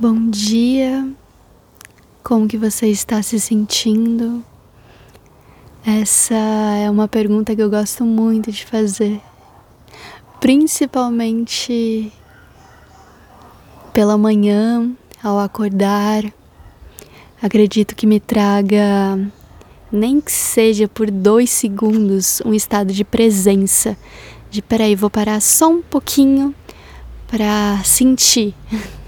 Bom dia. Como que você está se sentindo? Essa é uma pergunta que eu gosto muito de fazer, principalmente pela manhã, ao acordar. Acredito que me traga, nem que seja por dois segundos, um estado de presença. De peraí, vou parar só um pouquinho para sentir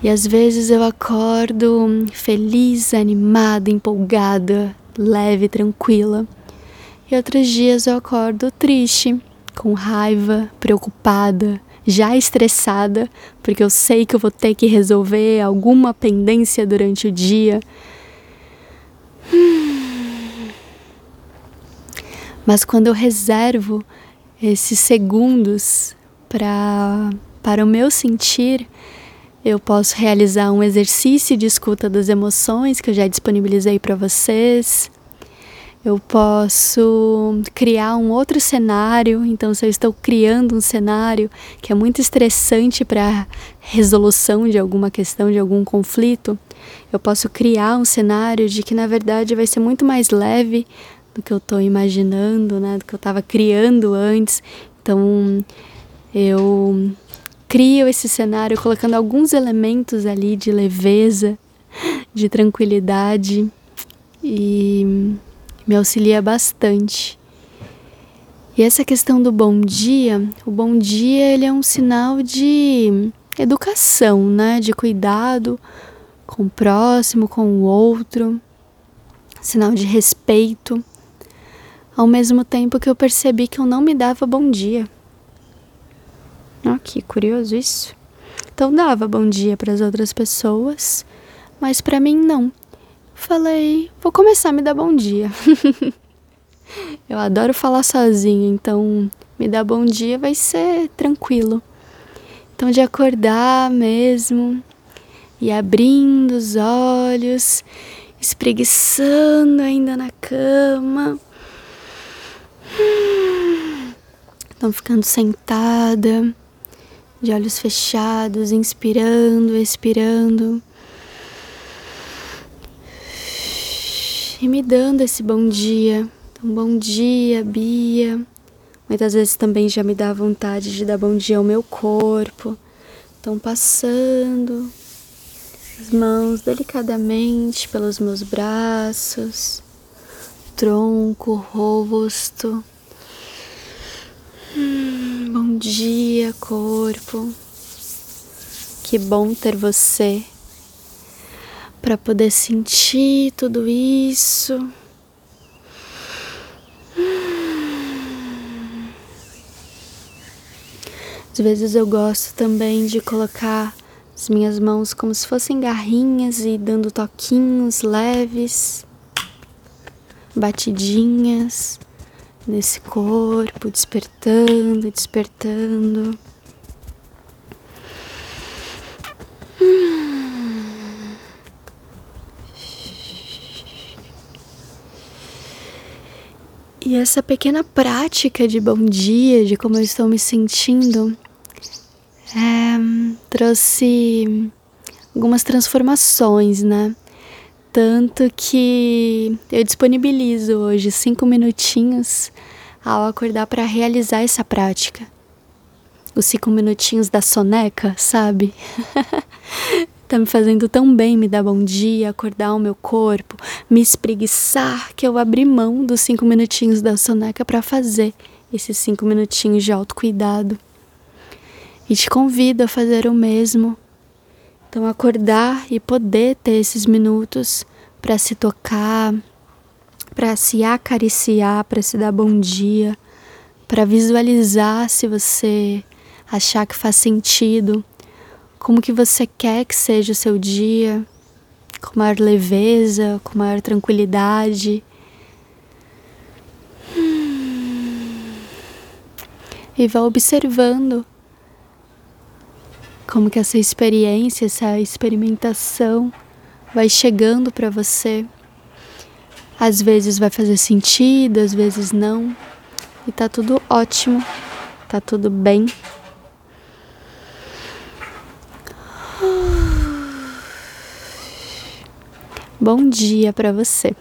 E às vezes eu acordo feliz, animada, empolgada, leve, tranquila. E outros dias eu acordo triste, com raiva, preocupada, já estressada, porque eu sei que eu vou ter que resolver alguma pendência durante o dia. Mas quando eu reservo esses segundos para para o meu sentir, eu posso realizar um exercício de escuta das emoções que eu já disponibilizei para vocês. Eu posso criar um outro cenário. Então, se eu estou criando um cenário que é muito estressante para resolução de alguma questão, de algum conflito, eu posso criar um cenário de que na verdade vai ser muito mais leve do que eu estou imaginando, né? Do que eu estava criando antes. Então, eu crio esse cenário colocando alguns elementos ali de leveza, de tranquilidade e me auxilia bastante. E essa questão do bom dia, o bom dia ele é um sinal de educação, né, de cuidado com o próximo, com o outro, sinal de respeito. Ao mesmo tempo que eu percebi que eu não me dava bom dia. Oh, que curioso isso. Então dava bom dia para as outras pessoas, mas para mim não. Falei, vou começar a me dar bom dia. Eu adoro falar sozinha, então me dar bom dia vai ser tranquilo. Então de acordar mesmo e abrindo os olhos, espreguiçando ainda na cama. Então ficando sentada de olhos fechados, inspirando, expirando. E me dando esse bom dia. Então, bom dia, Bia. Muitas vezes também já me dá vontade de dar bom dia ao meu corpo. Então, passando as mãos delicadamente pelos meus braços, tronco, rosto. Hum, dia, corpo. Que bom ter você para poder sentir tudo isso. Às vezes eu gosto também de colocar as minhas mãos como se fossem garrinhas e dando toquinhos leves, batidinhas nesse corpo, despertando, despertando. E essa pequena prática de bom dia, de como eu estou me sentindo, é, trouxe algumas transformações, né? Tanto que eu disponibilizo hoje cinco minutinhos ao acordar para realizar essa prática. Os cinco minutinhos da soneca, sabe? tá me fazendo tão bem me dar bom dia, acordar o meu corpo, me espreguiçar, que eu abri mão dos cinco minutinhos da soneca para fazer esses cinco minutinhos de autocuidado. E te convido a fazer o mesmo então, acordar e poder ter esses minutos para se tocar, para se acariciar, para se dar bom dia, para visualizar se você achar que faz sentido, como que você quer que seja o seu dia, com maior leveza, com maior tranquilidade. E vá observando como que essa experiência, essa experimentação vai chegando para você. Às vezes vai fazer sentido, às vezes não. E tá tudo ótimo, tá tudo bem. Bom dia para você.